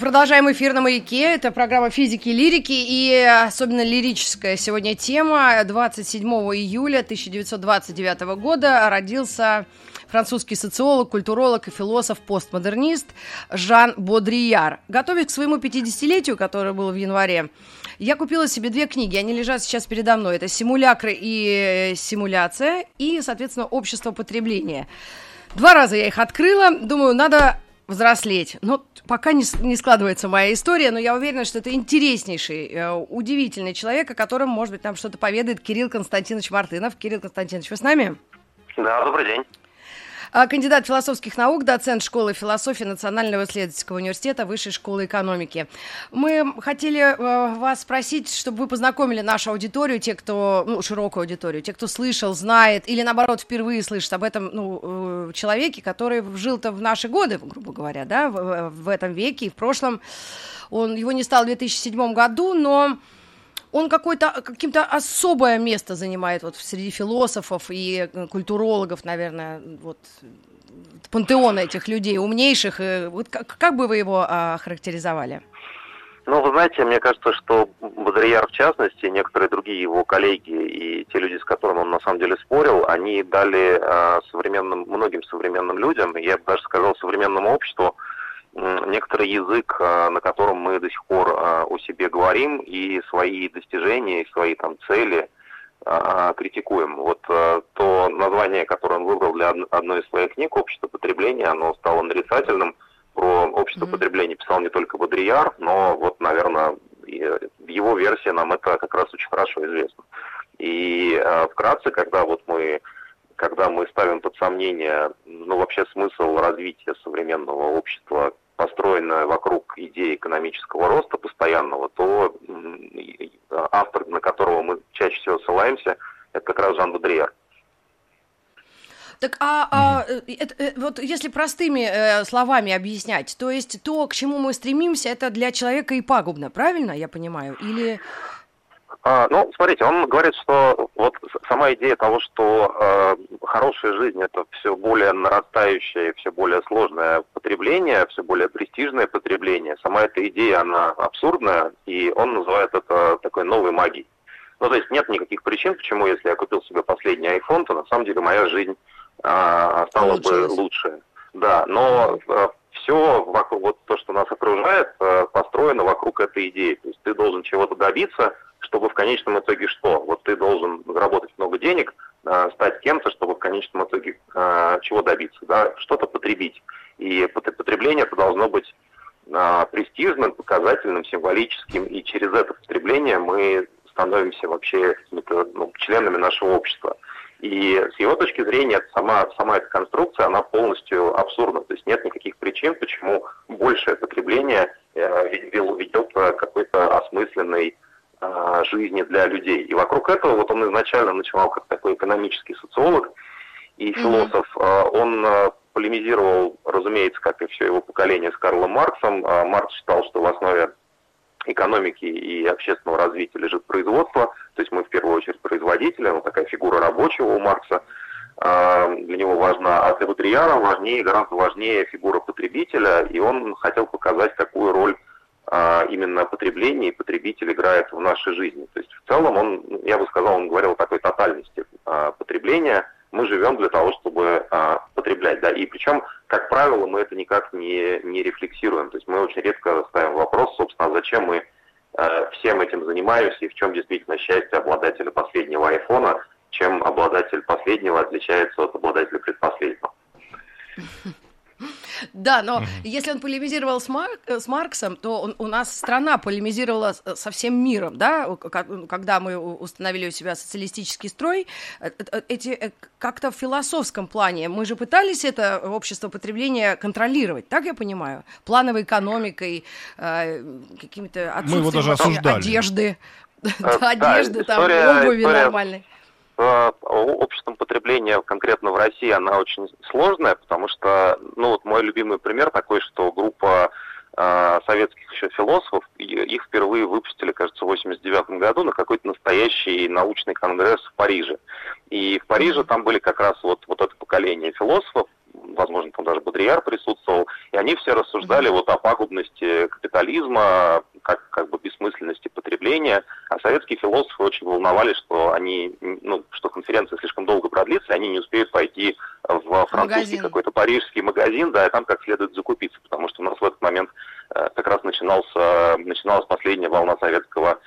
Продолжаем эфир на «Маяке». Это программа физики и лирики, и особенно лирическая сегодня тема. 27 июля 1929 года родился французский социолог, культуролог и философ-постмодернист Жан Бодрияр. Готовясь к своему 50-летию, которое было в январе, я купила себе две книги, они лежат сейчас передо мной. Это «Симулякры и симуляция» и, соответственно, «Общество потребления». Два раза я их открыла, думаю, надо взрослеть. Но пока не, не складывается моя история, но я уверена, что это интереснейший, э, удивительный человек, о котором, может быть, нам что-то поведает Кирилл Константинович Мартынов. Кирилл Константинович, вы с нами? Да, добрый день. А, кандидат философских наук, доцент школы философии Национального исследовательского университета Высшей школы экономики. Мы хотели э, вас спросить, чтобы вы познакомили нашу аудиторию, те, кто, ну, широкую аудиторию, те, кто слышал, знает, или наоборот впервые слышит об этом ну, э, человеке, который жил-то в наши годы, грубо говоря, да, в, в этом веке и в прошлом. Он, его не стал в 2007 году, но он какое-то каким-то особое место занимает вот среди философов и э, культурологов, наверное, вот пантеона этих людей умнейших. Вот как, как бы вы его а, характеризовали? Ну, вы знаете, мне кажется, что Бодрияр в частности, некоторые другие его коллеги и те люди, с которыми он на самом деле спорил, они дали а, современным, многим современным людям, я бы даже сказал, современному обществу, некоторый язык, а, на котором мы до сих пор а, о себе говорим и свои достижения, и свои там цели а, критикуем. Вот то название, которое он выбрал для одной из своих книг «Общество потребления», оно стало нарицательным. Про общество mm-hmm. потребления писал не только Бодрияр, но вот, наверное, в его версии нам это как раз очень хорошо известно. И вкратце, когда вот мы когда мы ставим под сомнение, ну, вообще смысл развития современного общества построенная вокруг идеи экономического роста постоянного, то автор, на которого мы чаще всего ссылаемся, это как раз Жан Бодрияр. Так, а, а это, э, вот если простыми э, словами объяснять, то есть то, к чему мы стремимся, это для человека и пагубно, правильно я понимаю? Или а, ну, смотрите, он говорит, что вот сама идея того, что э, хорошая жизнь это все более нарастающее, все более сложное потребление, все более престижное потребление. Сама эта идея, она абсурдная, и он называет это такой новой магией. Ну, то есть нет никаких причин, почему, если я купил себе последний iPhone, то на самом деле моя жизнь э, стала бы лучше. Да, но э, все вокруг, вот то, что нас окружает, э, построено вокруг этой идеи. То есть ты должен чего-то добиться, чтобы в конечном итоге что? Вот ты должен заработать много денег, э, стать кем-то, чтобы в конечном итоге э, чего добиться, да, что-то потребить. И потребление это должно быть э, престижным, показательным, символическим, и через это потребление мы становимся вообще ну, членами нашего общества. И с его точки зрения сама, сама эта конструкция, она полностью абсурдна. То есть нет никаких причин, почему большее потребление э, ведет к какой-то осмысленной э, жизни для людей. И вокруг этого вот он изначально начинал как такой экономический социолог и философ. Mm-hmm. Он э, полемизировал, разумеется, как и все его поколение с Карлом Марксом. Маркс считал, что в основе экономики и общественного развития лежит производство, то есть мы в первую очередь производители, ну такая фигура рабочего у Маркса, для него важна, а для Бодрияра важнее, гораздо важнее фигура потребителя, и он хотел показать, какую роль а, именно потребление и потребитель играет в нашей жизни. То есть в целом он, я бы сказал, он говорил о такой тотальности а, потребления. Мы живем для того, чтобы а, потреблять, да, и причем, как правило, мы это никак не, не рефлексируем. То есть мы очень редко ставим вопрос, собственно, зачем мы всем этим занимаемся и в чем действительно счастье обладателя последнего айфона, чем обладатель последнего отличается от обладателя предпоследнего. Да, но если он полемизировал с, Мар... с Марксом, то он, у нас страна полемизировала со всем миром, да, когда мы установили у себя социалистический строй, э, э, эти э, как-то в философском плане мы же пытались это общество потребления контролировать, так я понимаю, плановой экономикой, какими-то мы его даже осуждали. одежды. одежды, там, обуви нормальной обществом потребления конкретно в России, она очень сложная, потому что, ну вот мой любимый пример такой, что группа э, советских еще философов, их впервые выпустили, кажется, в 89 году на какой-то настоящий научный конгресс в Париже. И в Париже там были как раз вот, вот это поколение философов, возможно, там даже Бодрияр присутствовал, и они все рассуждали вот о пагубности капитализма, как, как бы бессмысленности потребления, а советские философы очень волновались, что они, ну, что конференция слишком долго продлится, и они не успеют пойти в французский какой-то парижский магазин, да, и там как следует закупиться, потому что у нас в этот момент э, как раз начинался, начиналась последняя волна советского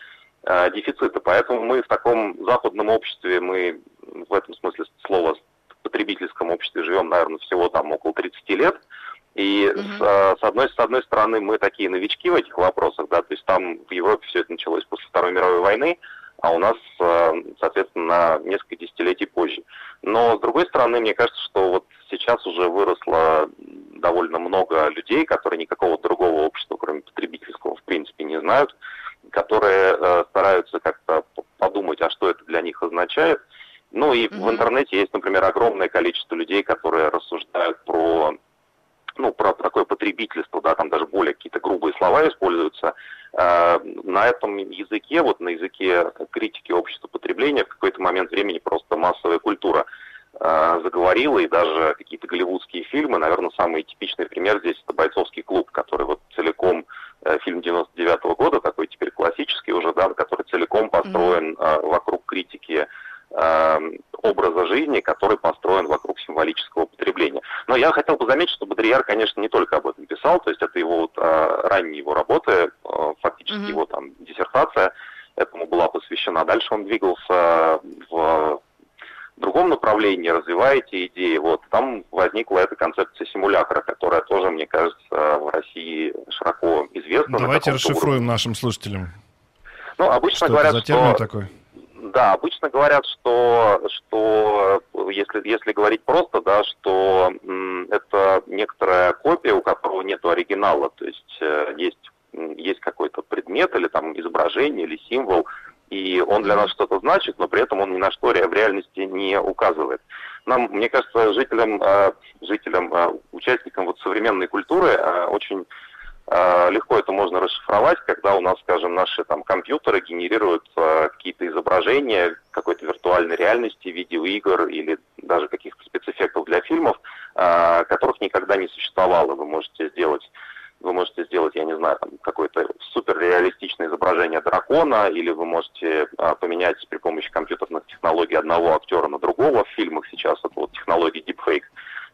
э, дефицита. Поэтому мы в таком западном обществе, мы в этом смысле слова потребительском обществе живем, наверное, всего там около 30 лет. И угу. с, с, одной, с одной стороны мы такие новички в этих вопросах, да, то есть там в Европе все это началось после Второй мировой войны, а у нас, э, соответственно, на несколько десятилетий позже. Но, с другой стороны, мне кажется, что вот сейчас уже выросло довольно много людей, которые никакого другого общества, кроме потребительского, в принципе, не знают, которые э, стараются как-то подумать, а что это для них означает, ну и mm-hmm. в интернете есть, например, огромное количество людей, которые рассуждают про ну, про такое потребительство, да, там даже более какие-то грубые слова используются. Э, на этом языке, вот на языке критики общества потребления в какой-то момент времени просто массовая культура э, заговорила, и даже какие-то голливудские фильмы, наверное, самый типичный пример здесь это «Бойцовский клуб», который вот целиком э, фильм 99 -го года, такой теперь классический уже, да, который целиком построен mm-hmm. вокруг критики образа жизни, который построен вокруг символического потребления. Но я хотел бы заметить, что Бодрияр, конечно, не только об этом писал, то есть это его вот, э, ранние его работы, э, фактически mm-hmm. его там диссертация этому была посвящена. Дальше он двигался в другом направлении, развивая эти идеи. Вот там возникла эта концепция симулятора, которая тоже, мне кажется, в России широко известна. Давайте расшифруем уровне. нашим слушателям. Ну, обычно что говорят, это за термин что... такой? Да, обычно говорят, что, что если, если говорить просто, да, что м, это некоторая копия, у которого нет оригинала, то есть э, есть, есть какой-то предмет или там изображение или символ, и он для нас что-то значит, но при этом он ни на что в реальности не указывает. Нам, мне кажется, жителям, э, жителям э, участникам вот современной культуры э, очень Э, легко это можно расшифровать, когда у нас, скажем, наши там компьютеры генерируют э, какие-то изображения какой-то виртуальной реальности, видеоигр или даже каких-то спецэффектов для фильмов, э, которых никогда не существовало. Вы можете сделать вы можете сделать, я не знаю, там, какое-то суперреалистичное изображение дракона, или вы можете а, поменять при помощи компьютерных технологий одного актера на другого в фильмах сейчас, это вот технология deepfake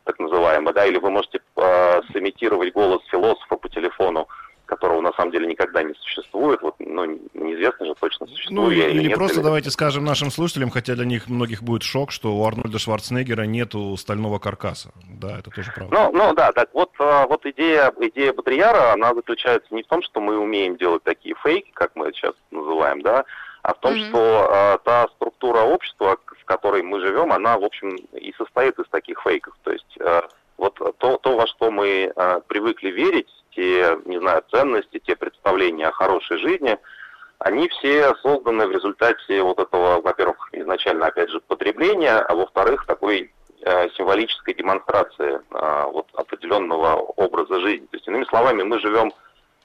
так называемая, да, или вы можете э, сымитировать голос философа по телефону, которого на самом деле никогда не существует. Вот, ну, неизвестно же точно, существует ну, или, или нет. просто или... давайте скажем нашим слушателям, хотя для них многих будет шок, что у Арнольда Шварценеггера нету стального каркаса. Да, это тоже правда. Ну, ну да, так вот, а, вот идея, идея Бодрияра, она заключается не в том, что мы умеем делать такие фейки, как мы это сейчас называем, да, а в том, mm-hmm. что э, та структура общества, в которой мы живем, она, в общем, и состоит из таких фейков. То есть э, вот то, то, во что мы э, привыкли верить, те, не знаю, ценности, те представления о хорошей жизни, они все созданы в результате вот этого, во-первых, изначально, опять же, потребления, а во-вторых, такой э, символической демонстрации э, вот определенного образа жизни. То есть, иными словами, мы живем,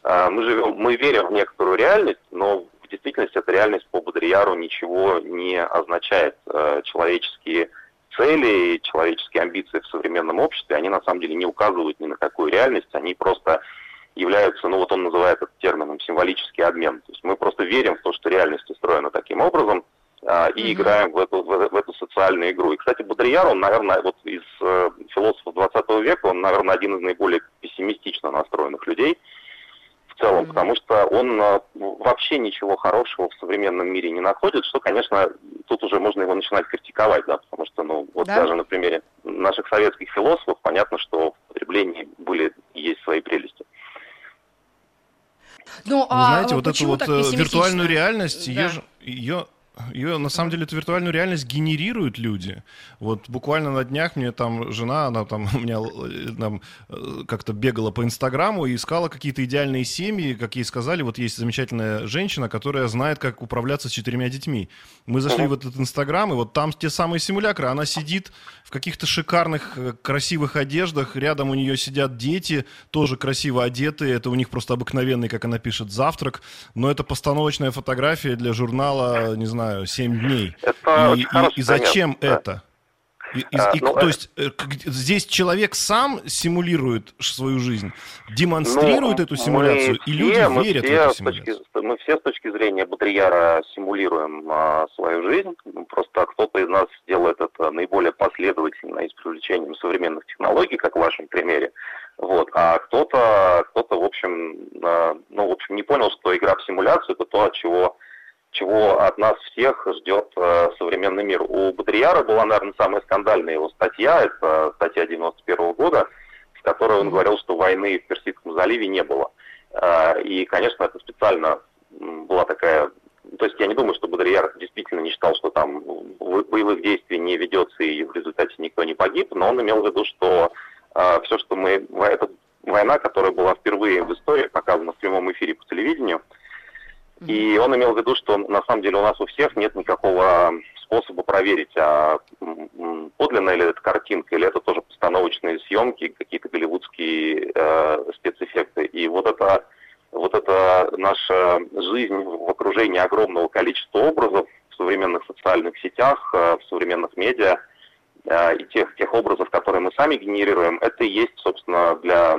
э, мы живем, мы верим в некоторую реальность, но действительности эта реальность по Бодрияру ничего не означает. Э, человеческие цели, человеческие амбиции в современном обществе, они на самом деле не указывают ни на какую реальность, они просто являются, ну вот он называет это термином символический обмен. То есть мы просто верим в то, что реальность устроена таким образом, а, и mm-hmm. играем в эту, в, в эту социальную игру. И, кстати, Бодрияр, он, наверное, вот из э, философов 20 века, он, наверное, один из наиболее пессимистично настроенных людей в целом, потому что он э, вообще ничего хорошего в современном мире не находит, что, конечно, тут уже можно его начинать критиковать, да, потому что, ну, вот да? даже на примере наших советских философов понятно, что в потреблении были есть свои прелести. Ну, а знаете, вот эту вот э, виртуальную реальность, да. ее, ее ее, на самом деле, эту виртуальную реальность генерируют люди. Вот буквально на днях мне там жена, она там у меня э, там, э, как-то бегала по Инстаграму и искала какие-то идеальные семьи, как ей сказали, вот есть замечательная женщина, которая знает, как управляться с четырьмя детьми. Мы зашли в этот Инстаграм, и вот там те самые симулякры. Она сидит в каких-то шикарных, э, красивых одеждах, рядом у нее сидят дети, тоже красиво одетые, это у них просто обыкновенный, как она пишет, завтрак, но это постановочная фотография для журнала, не знаю, знаю, 7 дней. Это и, и, и зачем пример, это? Да. И, и, а, и, ну, то это... есть э, здесь человек сам симулирует свою жизнь, демонстрирует ну, эту симуляцию, и люди верят в эту симуляцию. Точки, мы все с точки зрения Бодрияра симулируем а, свою жизнь. Просто кто-то из нас делает это наиболее последовательно и с привлечением современных технологий, как в вашем примере. Вот. А кто-то, кто-то, в общем, а, ну, в общем, не понял, что игра в симуляцию это то, от чего чего от нас всех ждет э, современный мир. У Бодрияра была, наверное, самая скандальная его статья, это статья 91 года, в которой он говорил, что войны в Персидском заливе не было. Э, и, конечно, это специально была такая... То есть я не думаю, что Бодрияр действительно не считал, что там боевых действий не ведется и в результате никто не погиб, но он имел в виду, что э, все, что мы... Это война, которая была впервые в истории показана в прямом эфире по телевидению, и он имел в виду, что на самом деле у нас у всех нет никакого способа проверить, а подлинная ли это картинка, или это тоже постановочные съемки, какие-то голливудские э, спецэффекты. И вот это, вот это наша жизнь в окружении огромного количества образов в современных социальных сетях, э, в современных медиа, э, и тех, тех образов, которые мы сами генерируем, это и есть, собственно, для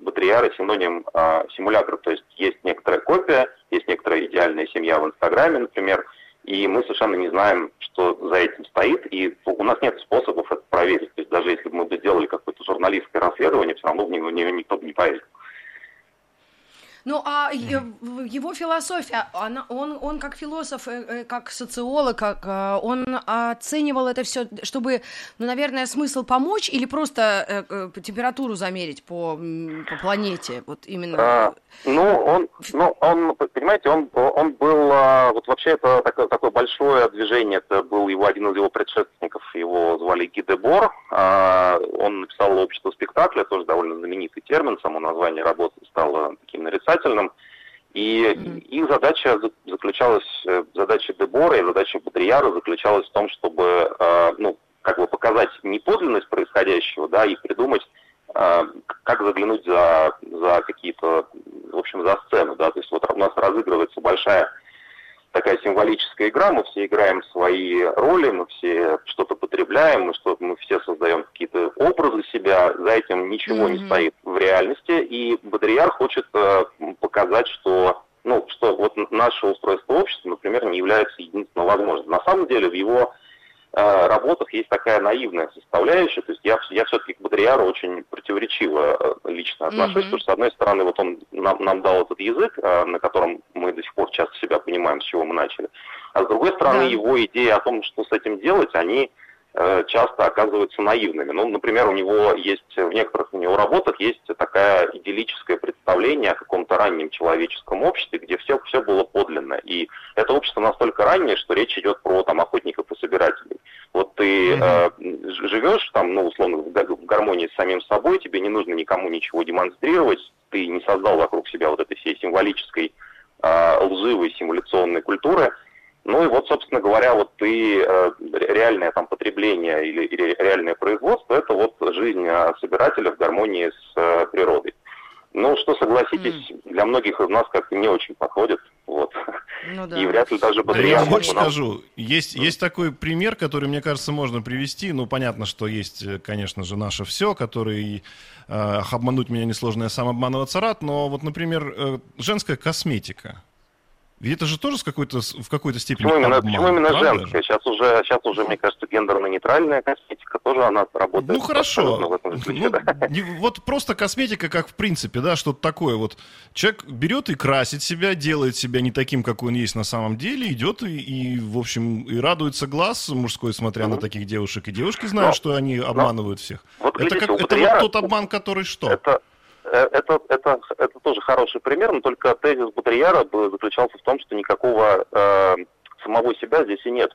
Бодрияра синоним э, симулятора. То есть есть некоторая копия, есть некоторая идеальная семья в Инстаграме, например, и мы совершенно не знаем, что за этим стоит, и у нас нет способов это проверить. То есть даже если бы мы бы сделали какое-то журналистское расследование, все равно в него никто бы не поверил. Ну, а его философия, она, он, он как философ, э, э, как социолог, как, э, он оценивал это все, чтобы, ну, наверное, смысл помочь или просто температуру замерить по, по планете, вот именно? А, ну, он, ну, он, понимаете, он, он был, а, вот вообще это такое, такое большое движение, это был его один из его предшественников, его звали Гидебор, а, он написал «Общество спектакля», тоже довольно знаменитый термин, само название работы стало таким нарицательным. И mm-hmm. их задача заключалась, э, задача Дебора и задача Бодрияра заключалась в том, чтобы, э, ну, как бы показать неподлинность происходящего, да, и придумать, э, как заглянуть за, за какие-то, в общем, за сцену, да, то есть вот у нас разыгрывается большая такая символическая игра, мы все играем свои роли, мы все что-то потребляем, мы, что мы все создаем какие-то образы себя, за этим ничего mm-hmm. не стоит в реальности, и Бодрияр хочет э, показать, что ну, что вот наше устройство общества, например, не является единственно возможным. На самом деле в его работах есть такая наивная составляющая. То есть я, я все-таки к Бодриару очень противоречиво э, лично отношусь, mm-hmm. потому что, с одной стороны, вот он нам, нам дал этот язык, э, на котором мы до сих пор часто себя понимаем, с чего мы начали. А с другой стороны, yeah. его идеи о том, что с этим делать, они часто оказываются наивными. Ну, например, у него есть, в некоторых у него работах есть такая идиллическое представление о каком-то раннем человеческом обществе, где все, все было подлинно. И это общество настолько раннее, что речь идет про там, охотников и собирателей. Вот ты э, живешь там, ну, условно, в гармонии с самим собой, тебе не нужно никому ничего демонстрировать, ты не создал вокруг себя вот этой всей символической, э, лживой симуляционной культуры. Ну и вот, собственно говоря, вот ты э, реальное там потребление или, или реальное производство, это вот жизнь э, собирателя в гармонии с э, природой. Ну, что согласитесь, mm. для многих из нас как-то не очень подходит. Вот. Ну, да. И вряд ли даже Бодрияр... Я больше скажу, есть, есть такой пример, который, мне кажется, можно привести. Ну, понятно, что есть, конечно же, наше все, который э, обмануть меня несложно, я сам обманываться рад, но вот, например, э, женская косметика. Ведь это же тоже с какой-то, в какой-то степени Почему именно, обман, почему именно женская? Сейчас уже, сейчас уже, мне кажется, гендерно-нейтральная косметика тоже она работает. Ну хорошо. В этом ключе, ну, да. не, вот просто косметика, как в принципе, да, что-то такое. Вот человек берет и красит себя, делает себя не таким, какой он есть на самом деле, идет и, и в общем, и радуется глаз мужской, смотря mm-hmm. на таких девушек. И девушки знают, но, что они обманывают но, всех. Вот, это как, это вот тот обман, который что? Это это, это, это тоже хороший пример, но только тезис Бодрияра заключался в том, что никакого э, самого себя здесь и нет.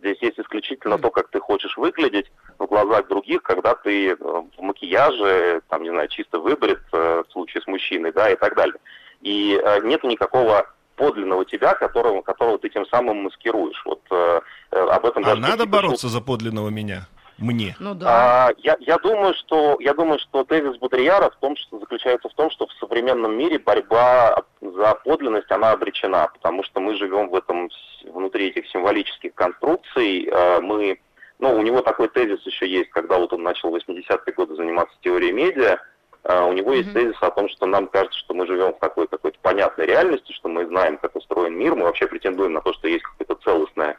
Здесь есть исключительно то, как ты хочешь выглядеть в глазах других, когда ты э, в макияже, там, не знаю, чисто выбрит, э, в случае с мужчиной, да, и так далее. И э, нет никакого подлинного тебя, которого, которого ты тем самым маскируешь. Вот э, об этом а надо бороться за подлинного меня? Мне. Ну да. А, я, я думаю, что я думаю, что тезис Бодрияра в том, что заключается в том, что в современном мире борьба за подлинность она обречена, потому что мы живем в этом внутри этих символических конструкций. А, мы, ну, у него такой тезис еще есть, когда вот он начал в 80-е годы заниматься теорией медиа. А, у него есть mm-hmm. тезис о том, что нам кажется, что мы живем в такой какой-то понятной реальности, что мы знаем, как устроен мир, мы вообще претендуем на то, что есть какое-то целостное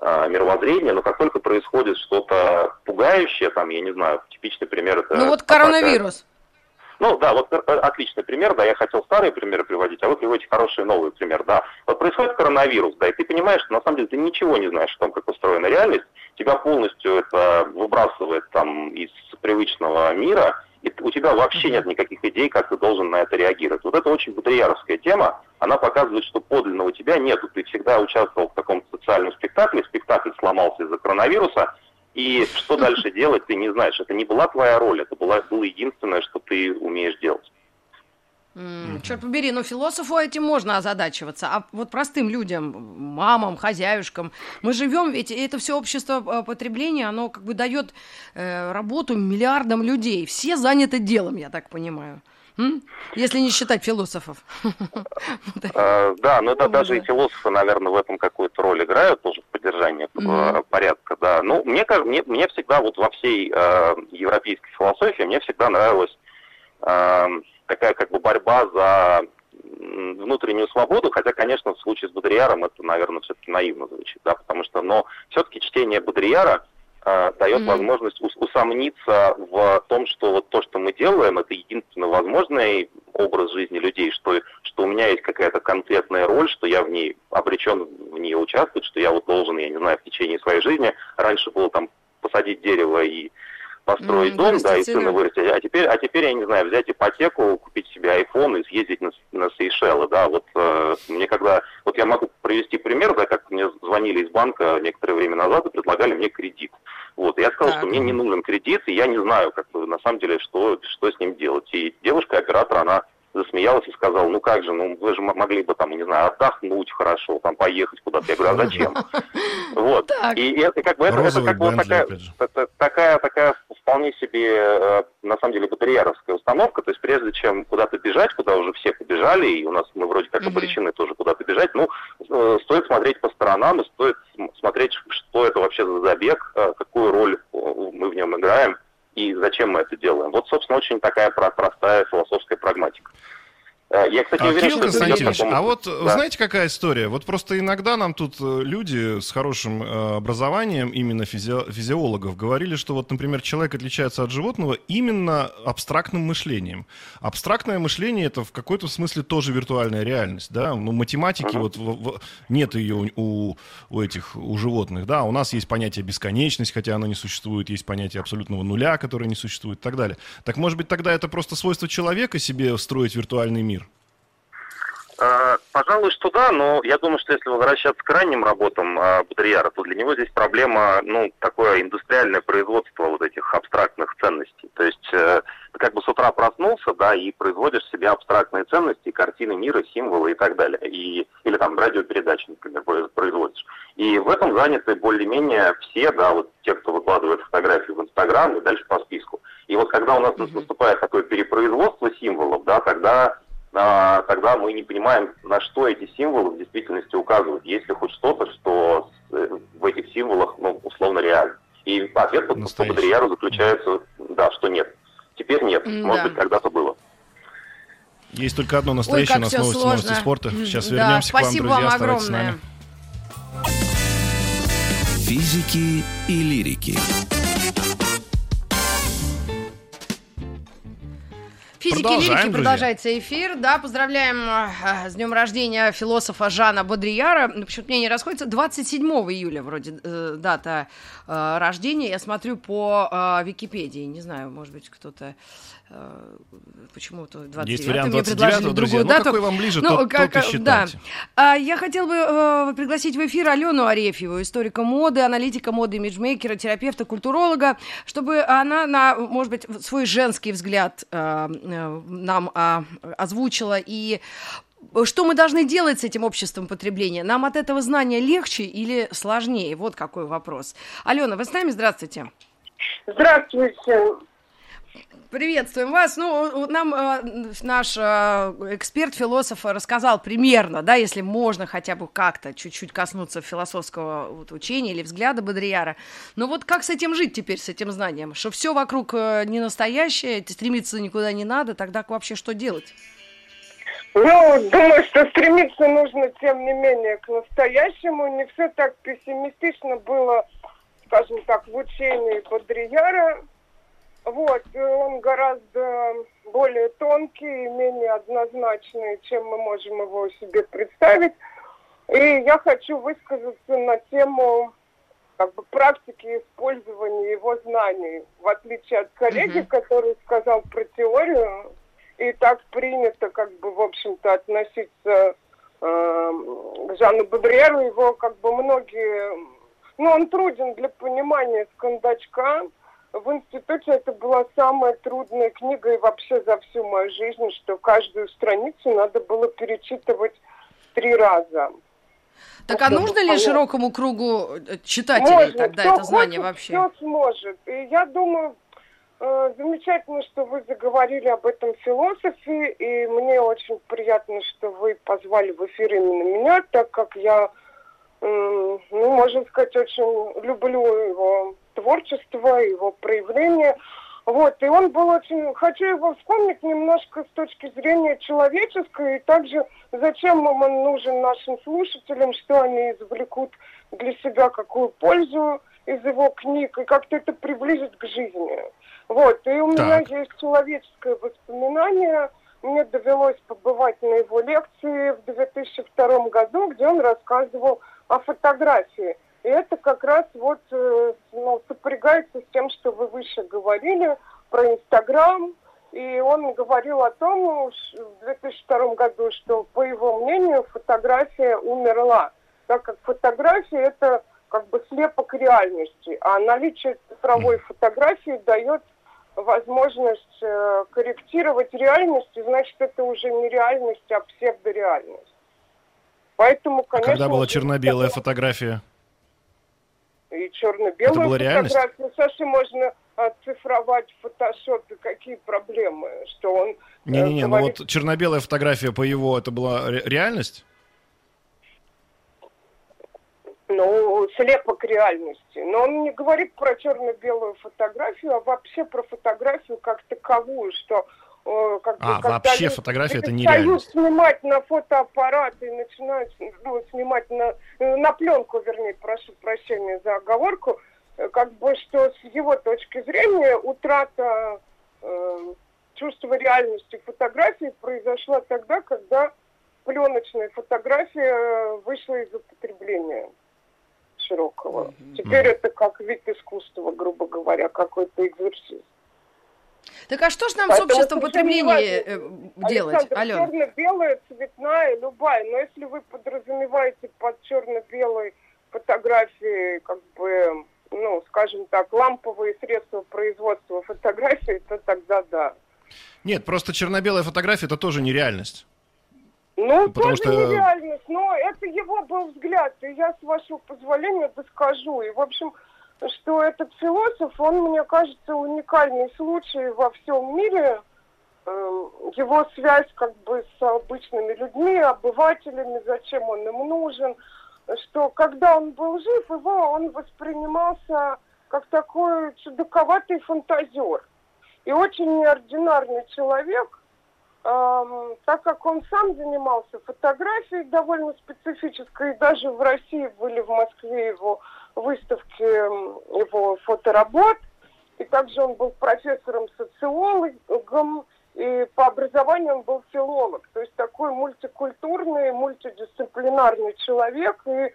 мировоззрения, но как только происходит что-то пугающее, там, я не знаю, типичный пример это... Ну вот коронавирус. Ну да, вот э, отличный пример, да, я хотел старые примеры приводить, а вы приводите хороший новый пример, да. Вот происходит коронавирус, да, и ты понимаешь, что на самом деле ты ничего не знаешь о том, как устроена реальность, тебя полностью это выбрасывает там из привычного мира, и у тебя вообще нет никаких идей, как ты должен на это реагировать. Вот это очень бодрияровская тема, она показывает, что подлинного тебя нету. Ты всегда участвовал в каком-то социальном спектакле, спектакль сломался из-за коронавируса, и что дальше делать, ты не знаешь. Это не была твоя роль, это была, было единственное, что ты умеешь делать. Mm, черт побери, но философу этим можно озадачиваться, а вот простым людям, мамам, хозяюшкам, мы живем, ведь это все общество э, потребления, оно как бы дает э, работу миллиардам людей, все заняты делом, я так понимаю. Если не считать философов. А, да, но это даже и философы, наверное, в этом какую-то роль играют, тоже в поддержании порядка, да. Ну, мне, мне, мне всегда вот во всей э, европейской философии, мне всегда нравилась э, такая как бы борьба за внутреннюю свободу, хотя, конечно, в случае с Бодрияром это, наверное, все-таки наивно звучит, да, потому что, но все-таки чтение Бодрияра э, дает mm-hmm. возможность ус- усомниться в том, что вот то, что мы делаем, это единственно возможный образ жизни людей, что, что у меня есть какая-то конкретная роль, что я в ней обречен в ней участвовать, что я вот должен, я не знаю, в течение своей жизни, раньше было там посадить дерево и построить mm, дом, да, и сына вырастить. А теперь, а теперь, я не знаю, взять ипотеку, купить себе iPhone и съездить на, на Сейшелы, да, вот э, мне когда, вот я могу привести пример, да, как мне звонили из банка некоторое время назад и предлагали мне кредит. Вот, я сказал, так. что мне не нужен кредит, и я не знаю, как на самом деле, что, что с ним делать. И девушка-оператор, она засмеялась и сказала, ну как же, ну вы же могли бы там, не знаю, отдохнуть хорошо, там поехать куда-то. Я говорю, а зачем? Вот. И это как бы это, это как бы такая, такая, такая вполне себе, э, на самом деле, батареяровская установка. То есть прежде чем куда-то бежать, куда уже все побежали, и у нас мы вроде как обречены тоже куда-то бежать, ну, э, стоит смотреть по сторонам и стоит смотреть, что это вообще за забег, э, какую роль мы в нем играем и зачем мы это делаем. Вот, собственно, очень такая простая философская прагматика. Э, я, кстати, а, уверен, Кирилл Константинович, такому... а вот да. знаете, какая история? Вот просто иногда нам тут э, люди с хорошим э, образованием, именно физи... физиологов, говорили, что вот, например, человек отличается от животного именно абстрактным мышлением. Абстрактное мышление это в какой-то смысле тоже виртуальная реальность, да? Ну, математики uh-huh. вот в, в, нет ее у, у этих у животных, да? У нас есть понятие бесконечность, хотя оно не существует, есть понятие абсолютного нуля, которое не существует, и так далее. Так может быть тогда это просто свойство человека себе строить виртуальный мир? Э, пожалуй, что да, но я думаю, что если возвращаться к ранним работам э, Бодрияра, то для него здесь проблема, ну, такое индустриальное производство вот этих абстрактных ценностей. То есть э, ты как бы с утра проснулся, да, и производишь себе абстрактные ценности, картины мира, символы и так далее. И, или там радиопередачи, например, производишь. И в этом заняты более-менее все, да, вот те, кто выкладывает фотографии в Инстаграм и дальше по списку. И вот когда у нас наступает такое перепроизводство символов, да, тогда а, тогда мы не понимаем, на что эти символы в действительности указывают. Есть ли хоть что-то, что э, в этих символах ну, условно реально. И ответ по, по Бодрияру заключается, да, что нет. Теперь нет. Mm, Может да. быть, когда-то было. Есть только одно настоящее Ой, у нас новости, новости спорта. Сейчас вернемся да, к вам, друзья. Вам Оставайтесь с нами. Физики и лирики. Физики Физики лирики продолжается эфир. Да, поздравляем э, с днем рождения философа Жана Бодрияра. Ну, почему-то мне не расходится. 27 июля вроде э, дата э, рождения. Я смотрю по э, Википедии. Не знаю, может быть, кто-то Э, почему-то 29 Есть вариант 29 друзья. Ну, дату. какой вам ближе, ну, тот, как, тот и Да. А, я хотел бы э, пригласить в эфир Алену Арефьеву, историка моды, аналитика моды, имиджмейкера, терапевта, культуролога, чтобы она, на, может быть, свой женский взгляд э, э, нам э, озвучила и что мы должны делать с этим обществом потребления? Нам от этого знания легче или сложнее? Вот какой вопрос. Алена, вы с нами? Здравствуйте. Здравствуйте. Приветствуем вас. Ну, нам э, наш э, эксперт, философ рассказал примерно, да, если можно хотя бы как-то чуть-чуть коснуться философского вот, учения или взгляда Бодрияра. Но вот как с этим жить теперь, с этим знанием? Что все вокруг э, не настоящее, стремиться никуда не надо, тогда вообще что делать? Ну, думаю, что стремиться нужно, тем не менее, к настоящему. Не все так пессимистично было, скажем так, в учении Бодрияра вот, он гораздо более тонкий и менее однозначный, чем мы можем его себе представить. И я хочу высказаться на тему как бы практики использования его знаний, в отличие от коллеги, mm-hmm. который сказал про теорию, и так принято, как бы, в общем-то, относиться э, к Жанну Бодреру, его, как бы, многие, ну, он труден для понимания с кондачка, в институте это была самая трудная книга и вообще за всю мою жизнь, что каждую страницу надо было перечитывать три раза. Так а нужно ли широкому кругу э, читателей Можно, тогда это знание хочет, вообще? Кто сможет. И я думаю, э, замечательно, что вы заговорили об этом философе, и мне очень приятно, что вы позвали в эфир именно меня, так как я, ну, можно сказать, очень люблю его творчество, его проявление. Вот, и он был очень... Хочу его вспомнить немножко с точки зрения человеческой, и также зачем он нужен нашим слушателям, что они извлекут для себя, какую пользу из его книг, и как-то это приблизит к жизни. Вот, и у так. меня есть человеческое воспоминание. Мне довелось побывать на его лекции в 2002 году, где он рассказывал о фотографии. Это как раз вот э, ну, сопрягается с тем, что вы выше говорили про Инстаграм. И он говорил о том в 2002 году, что, по его мнению, фотография умерла, так как фотография – это как бы слепок реальности, а наличие цифровой фотографии дает возможность э, корректировать реальность, и значит, это уже не реальность, а псевдореальность. Поэтому, конечно... А когда была черно-белая фотография? И черно-белую фотографию. Саше можно оцифровать в фотошопе. Какие проблемы? Что он... Не-не-не, э, говорит... ну вот черно-белая фотография по его, это была ре- реальность? Ну, слепок реальности. Но он не говорит про черно-белую фотографию, а вообще про фотографию как таковую, что как а, бы, вообще фотография это нереальность. снимать на фотоаппарат и начинают ну, снимать на, на пленку, вернее, прошу прощения за оговорку, э, как бы что с его точки зрения утрата э, чувства реальности фотографии произошла тогда, когда пленочная фотография вышла из употребления широкого. Теперь mm-hmm. это как вид искусства, грубо говоря, какой-то экзерсис. Так а что ж нам Поэтому с обществом потребления э, делать, Алена? черно-белая, цветная, любая. Но если вы подразумеваете под черно-белой фотографии, как бы, ну, скажем так, ламповые средства производства фотографий, то тогда да. Нет, просто черно-белая фотография это тоже нереальность. Ну, Потому тоже что... нереальность, но это его был взгляд, и я, с вашего позволения, доскажу. И, в общем, что этот философ, он, мне кажется, уникальный случай во всем мире. Эм, его связь как бы с обычными людьми, обывателями, зачем он им нужен, что когда он был жив, его он воспринимался как такой чудаковатый фантазер. И очень неординарный человек, эм, так как он сам занимался фотографией довольно специфической, и даже в России были в Москве его выставки его фоторабот. И также он был профессором, социологом. и по образованию он был филолог, то есть такой мультикультурный, мультидисциплинарный человек, и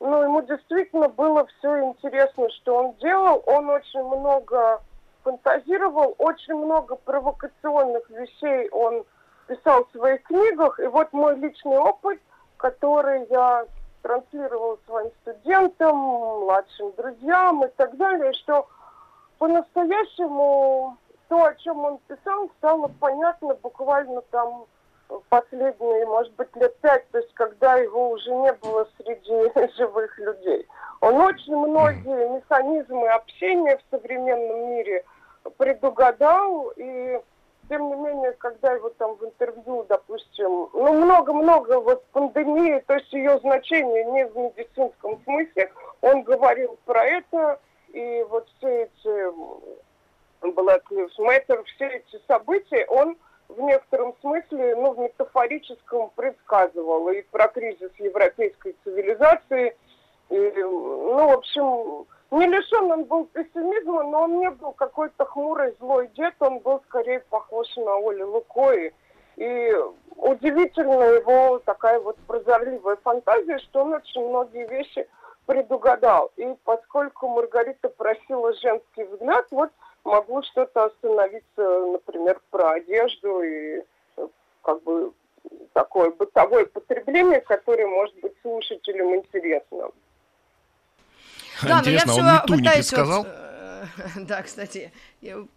ну, ему действительно было все интересно, что он делал. Он очень много фантазировал, очень много провокационных вещей он писал в своих книгах. И вот мой личный опыт, который я транслировала своим студентам, младшим друзьям и так далее, что по-настоящему то, о чем он писал, стало понятно буквально там последние, может быть, лет пять, то есть когда его уже не было среди живых людей. Он очень многие механизмы общения в современном мире предугадал, и тем не менее, когда его там в интервью, допустим, ну, много-много вот пандемии, то есть ее значение не в медицинском смысле, он говорил про это, и вот все эти Black Lives Matter, все эти события, он в некотором смысле, ну, в метафорическом предсказывал и про кризис европейской цивилизации. И, ну, в общем, не лишен он был пессимизма, но он не был какой-то хмурый злой дед, он был скорее похож на Оли Лукои. И удивительно его такая вот прозорливая фантазия, что он очень многие вещи предугадал. И поскольку Маргарита просила женский взгляд, вот могу что-то остановиться, например, про одежду и как бы такое бытовое потребление, которое может быть слушателям интересно. Да, Интересно, но я все пытаюсь вот, э, да, кстати.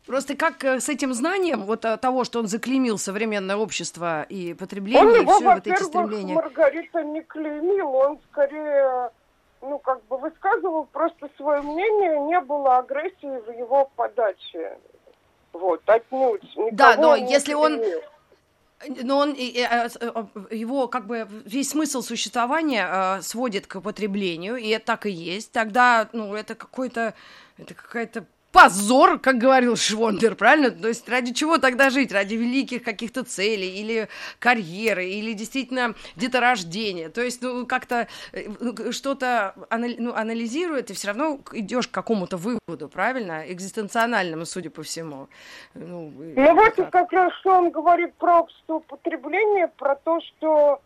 Просто как э, с этим знанием вот э, того, что он заклеймил современное общество и потребление, он и все вот эти стремления. Маргарита не клеймил, он скорее ну, как бы высказывал просто свое мнение, не было агрессии в его подаче. Вот, отнюдь. Никого да, но если он... Но он, его как бы весь смысл существования э, сводит к потреблению, и это так и есть. Тогда, ну, это какой-то, это какая-то позор, как говорил Швондер, правильно? То есть ради чего тогда жить? Ради великих каких-то целей или карьеры, или действительно деторождения. То есть, ну, как-то э, что-то ну, анализирует, и все равно идешь к какому-то выводу, правильно? Экзистенциональному, судя по всему. Ну, ну вот как. как раз что он говорит про общество потребления, про то, что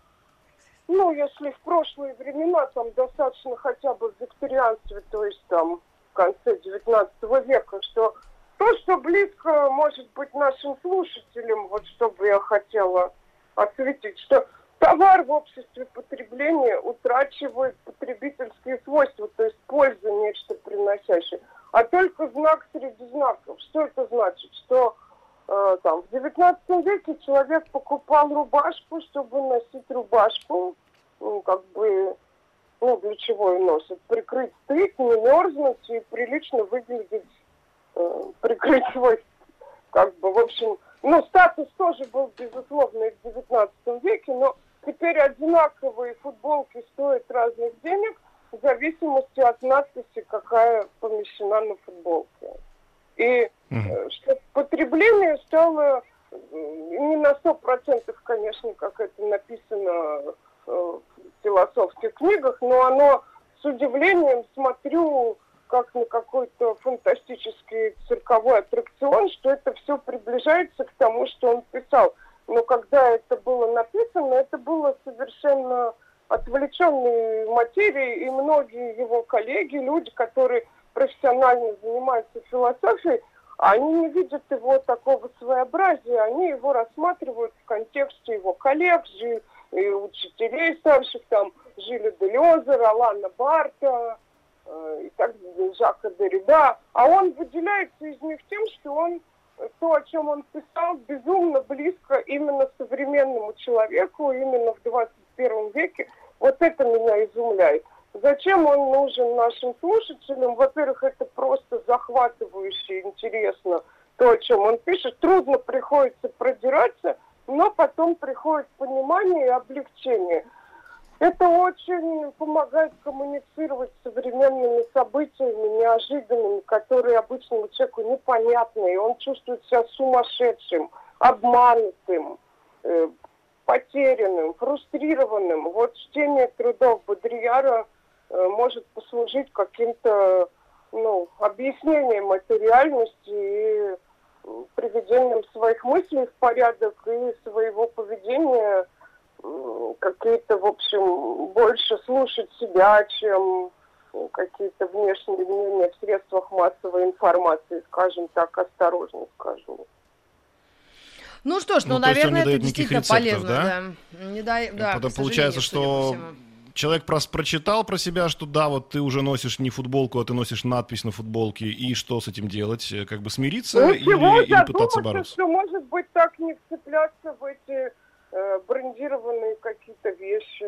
ну, если в прошлые времена, там, достаточно хотя бы в викторианстве, то есть там конце XIX века, что то, что близко, может быть, нашим слушателям, вот что бы я хотела осветить, что товар в обществе потребления утрачивает потребительские свойства, то есть пользу нечто приносящее, а только знак среди знаков. Что это значит? Что э, там, в XIX веке человек покупал рубашку, чтобы носить рубашку, ну, как бы ну, для чего и носят, прикрыть стыд, не мерзнуть и прилично выглядеть, э, прикрыть свой, как бы, в общем, ну, статус тоже был, безусловно, и в 19 веке, но теперь одинаковые футболки стоят разных денег в зависимости от надписи, какая помещена на футболке. И mm что потребление стало не на сто процентов, конечно, как это написано Э, философских книгах, но оно с удивлением смотрю как на какой-то фантастический цирковой аттракцион, что это все приближается к тому, что он писал. Но когда это было написано, это было совершенно отвлеченной материей, и многие его коллеги, люди, которые профессионально занимаются философией, они не видят его такого своеобразия, они его рассматривают в контексте его коллег, и учителей старших, там жили Делеза, Ролана Барта, э, и так Жака Derrida. А он выделяется из них тем, что он то, о чем он писал, безумно близко именно современному человеку, именно в 21 веке. Вот это меня изумляет. Зачем он нужен нашим слушателям? Во-первых, это просто захватывающе интересно, то, о чем он пишет. Трудно приходится продираться – но потом приходит понимание и облегчение. Это очень помогает коммуницировать с современными событиями, неожиданными, которые обычному человеку непонятны, и он чувствует себя сумасшедшим, обманутым, э, потерянным, фрустрированным. Вот чтение трудов Бодрияра э, может послужить каким-то ну, объяснением этой реальности и приведением своих мыслей в порядок и своего поведения какие-то, в общем, больше слушать себя, чем какие-то внешние мнения в средствах массовой информации, скажем так, осторожно скажу. Ну что ж, ну, ну наверное, это действительно рецептов, полезно, да? да. Не дай, да Потом получается, что человек прос прочитал про себя, что да, вот ты уже носишь не футболку, а ты носишь надпись на футболке, и что с этим делать? Как бы смириться ну, или, или пытаться бороться? что, может быть, так не вцепляться в эти э, брендированные какие-то вещи.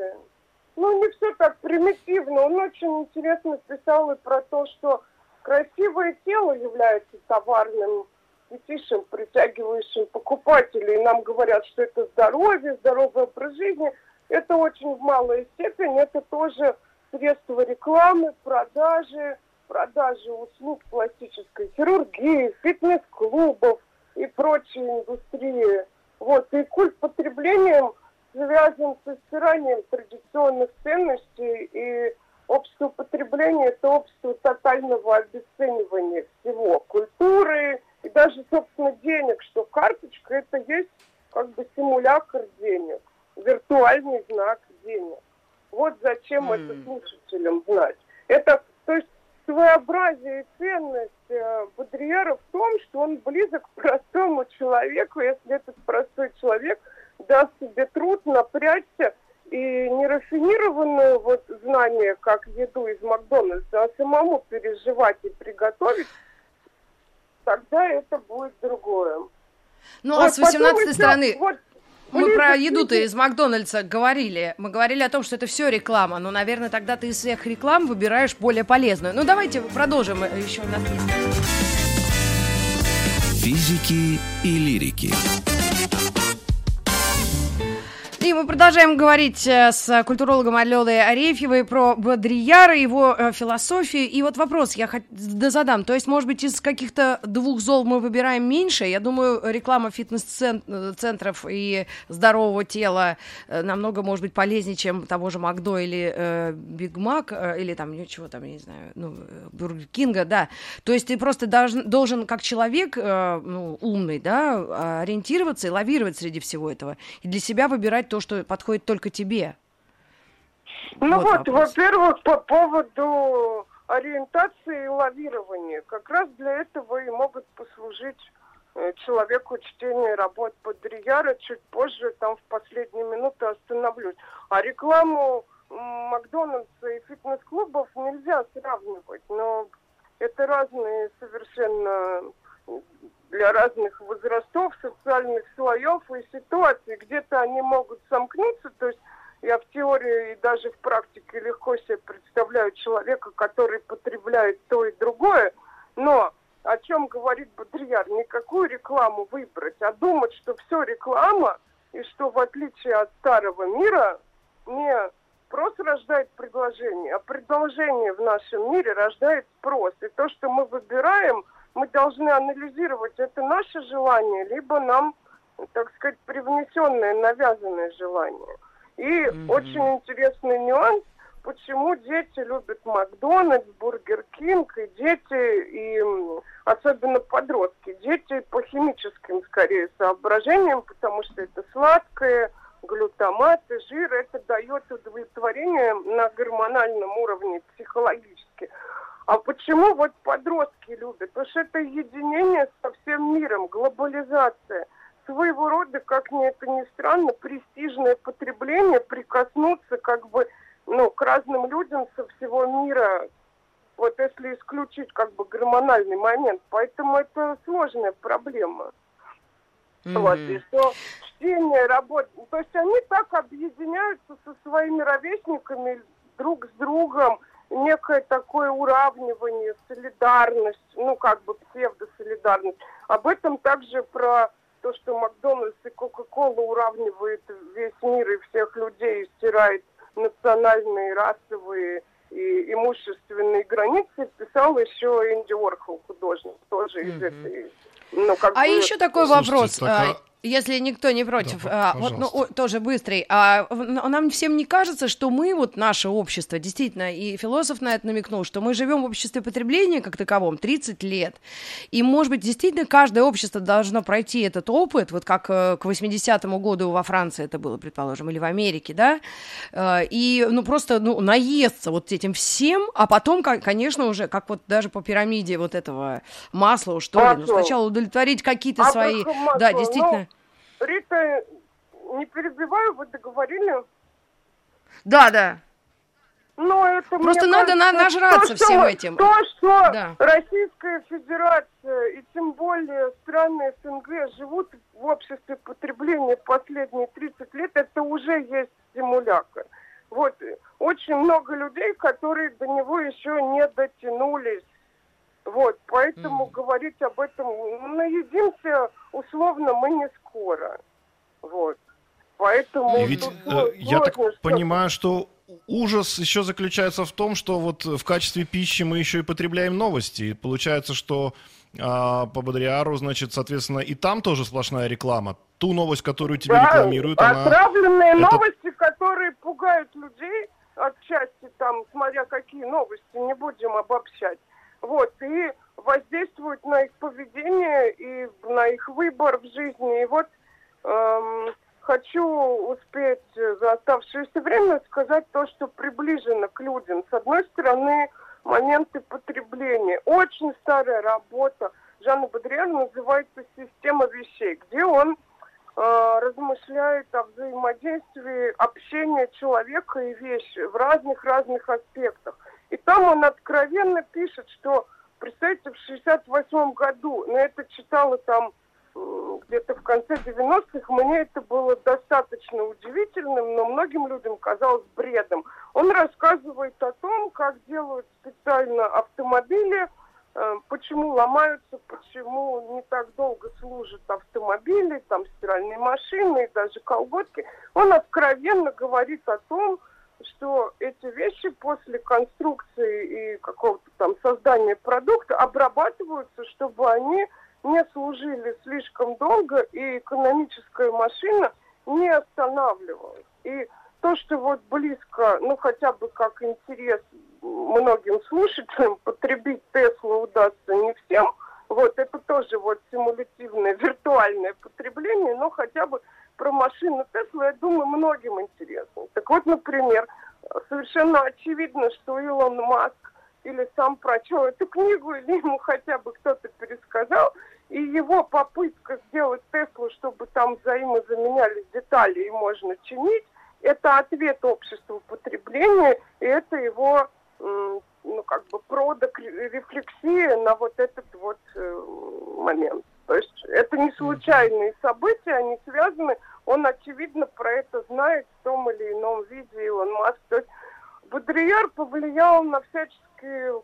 Ну, не все так примитивно. Он очень интересно писал и про то, что красивое тело является товарным фетишем, притягивающим покупателей. И нам говорят, что это здоровье, здоровый образ жизни. Это очень в малой степени. Это тоже средство рекламы, продажи, продажи услуг пластической хирургии, фитнес-клубов и прочей индустрии. Вот. И культ потребления связан с стиранием традиционных ценностей и общество потребления – это общество тотального обесценивания всего. Культуры, и даже, собственно, денег, что карточка это есть как бы симулятор денег, виртуальный знак денег. Вот зачем mm. это слушателям знать. Это, то есть, своеобразие и ценность э, Бодриера в том, что он близок к простому человеку, если этот простой человек даст себе труд напрячься и не рафинированное вот знание, как еду из Макдональдса, а самому переживать и приготовить, тогда это будет другое. Ну, а вот, а с 18 стороны... Вот, мы про еду-то из Макдональдса говорили. Мы говорили о том, что это все реклама. Но, наверное, тогда ты из всех реклам выбираешь более полезную. Ну, давайте продолжим еще у нас Физики и лирики. Мы продолжаем говорить э, с культурологом Алёлой Арефьевой про Бодрияра, его э, философию. И вот вопрос я задам. То есть, может быть, из каких-то двух зол мы выбираем меньше? Я думаю, реклама фитнес-центров и здорового тела э, намного, может быть, полезнее, чем того же Макдо или Биг Мак, или там, ничего там, я не знаю, ну, Бургер Кинга, да. То есть ты просто должен, должен как человек ну, умный, да, ориентироваться и лавировать среди всего этого. И для себя выбирать то, что подходит только тебе? Ну вот, вот во-первых, по поводу ориентации и лавирования. Как раз для этого и могут послужить э, человеку чтение работ Бодрияра. Чуть позже, там в последние минуты остановлюсь. А рекламу Макдональдса и фитнес-клубов нельзя сравнивать, но это разные совершенно для разных возрастов, социальных слоев и ситуаций. Где-то они могут сомкнуться, то есть я в теории и даже в практике легко себе представляю человека, который потребляет то и другое, но о чем говорит Бодрияр, никакую рекламу выбрать, а думать, что все реклама, и что в отличие от старого мира не спрос рождает предложение, а предложение в нашем мире рождает спрос. И то, что мы выбираем – мы должны анализировать, это наше желание, либо нам, так сказать, привнесенное, навязанное желание. И mm-hmm. очень интересный нюанс, почему дети любят Макдональдс, Бургер Кинг, и дети, и особенно подростки, дети по химическим, скорее, соображениям, потому что это сладкое, глютаматы, жир, это дает удовлетворение на гормональном уровне психологически. А почему вот подростки любят? Потому что это единение со всем миром, глобализация. Своего рода, как мне это ни странно, престижное потребление, прикоснуться как бы ну, к разным людям со всего мира, вот если исключить как бы гормональный момент. Поэтому это сложная проблема. Mm-hmm. Вот, и что чтение, работа, то есть они так объединяются со своими ровесниками друг с другом, некое такое уравнивание, солидарность, ну как бы псевдосолидарность. Об этом также про то, что Макдональдс и Кока-Кола уравнивает весь мир и всех людей, стирает национальные, расовые и имущественные границы, писал еще Энди Уорхол, художник, тоже mm-hmm. из этой... Ну, как а бы... еще такой Слушайте, вопрос. Так, а, Если никто не против, Да, а, вот, ну, о, тоже быстрый. А, нам всем не кажется, что мы, вот наше общество, действительно, и философ на это намекнул, что мы живем в обществе потребления как таковом 30 лет. И, может быть, действительно, каждое общество должно пройти этот опыт, вот как э, к 80-му году во Франции это было, предположим, или в Америке, да, Э, и, ну, просто, ну, наесться вот этим всем, а потом, ко- конечно, уже, как вот даже по пирамиде вот этого масла, что ли, ну, сначала удовлетворить какие-то свои... Абрахам Да, действительно. Ну, Рита, не перебиваю, вы договорили? Да, да. Но это Просто надо на- кажется, нажраться то, всем что- этим. То, что Да. Российская Федерация и тем более страны СНГ живут в обществе потребления последние 30 лет, это уже есть симулятор. Вот, очень много людей, которые до него еще не дотянулись. Вот, поэтому Мгм. говорить об этом, ну, наедимся условно мы не скоро. Вот. Поэтому И ведь э, сложно я так что-то. понимаю, что ужас еще заключается в том, что вот в качестве пищи мы еще и потребляем новости. И получается, что а, по Бодриару, значит, соответственно, и там тоже сплошная реклама. Ту новость, которую тебе Да, рекламируют, она... отравленные это- новости, которые пугают людей, отчасти там, смотря какие новости, не будем обобщать. Вот, и воздействуют на их поведение и на их выбор в жизни. И вот эм, хочу успеть за оставшееся время сказать то, что приближено к людям. С одной стороны, моменты потребления. Очень старая работа Жанна Бодрияр называется «Система вещей», где он э, размышляет о взаимодействии общения человека и вещи в разных-разных аспектах. И там он откровенно пишет, что, представьте, в 68 году, но это читала там где-то в конце 90-х, мне это было достаточно удивительным, но многим людям казалось бредом. Он рассказывает о том, как делают специально автомобили, э, почему ломаются, почему не так долго служат автомобили, там стиральные машины и даже колготки. Он откровенно говорит о том, что эти вещи после конструкции и какого-то там создания продукта обрабатываются, чтобы они не служили слишком долго и экономическая машина не останавливалась. И то, что вот близко, ну хотя бы как интерес многим слушателям, потребить Теслу удастся не всем, вот это тоже вот симулятивное виртуальное потребление, но хотя бы про машину Тесла, я думаю, многим интересно. Так вот, например, совершенно очевидно, что Илон Маск или сам прочел эту книгу, или ему хотя бы кто-то пересказал, и его попытка сделать Теслу, чтобы там взаимозаменялись детали и можно чинить, это ответ обществу потребления, и это его, ну, как бы, продак, рефлексия на вот этот вот э, момент. То есть это не случайные события, они связаны, он, очевидно, про это знает в том или ином виде, Илон Маск. То есть Бодрияр повлиял на всяческие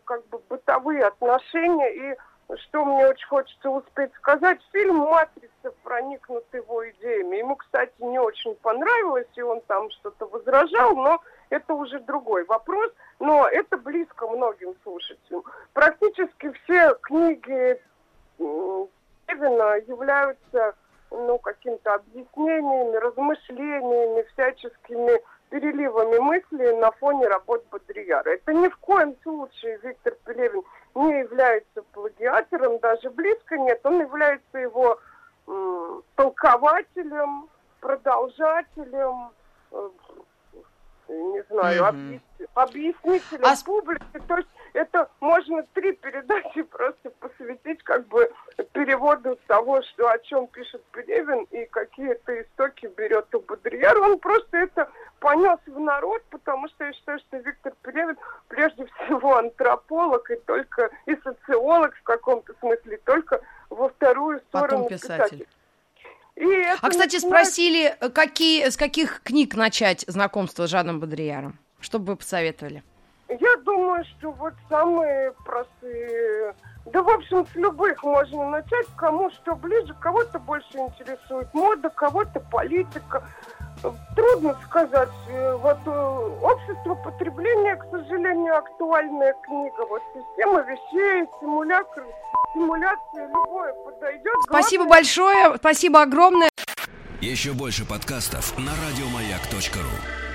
как бы бытовые отношения и что мне очень хочется успеть сказать, фильм «Матрица» проникнут его идеями. Ему, кстати, не очень понравилось, и он там что-то возражал, но это уже другой вопрос. Но это близко многим слушателям. Практически все книги Кевина являются ну, какими-то объяснениями, размышлениями, всяческими переливами мыслей на фоне работ Бодрияра. Это ни в коем случае Виктор Пелевин не является плагиатором, даже близко нет. Он является его м, толкователем, продолжателем, э, не знаю, Мгм. объяс- объяснителем А публики. То есть это можно три передачи просто посвятить как бы переводу того, что, о чем пишет Пелевин и какие-то истоки берет у Бодрияра. Он просто это понес в народ, потому что я считаю, что Виктор Пелевин прежде всего антрополог и только и социолог в каком-то смысле, только во вторую Потом сторону писатель. И А, кстати, начинает- спросили, э, какие, с каких книг начать знакомство с Жаном Бодрияром? Что бы вы посоветовали? Я думаю, что вот самые простые... Да, в общем, с любых можно начать, кому что ближе, кого-то больше интересует мода, кого-то политика. Трудно сказать. Э, Вот э, общество потребления, к сожалению, актуальная книга. Вот система вещей, симулятор, симуляция, любое подойдет. Спасибо Главное, большое, спасибо огромное. Еще больше подкастов на радиомаяк.ру.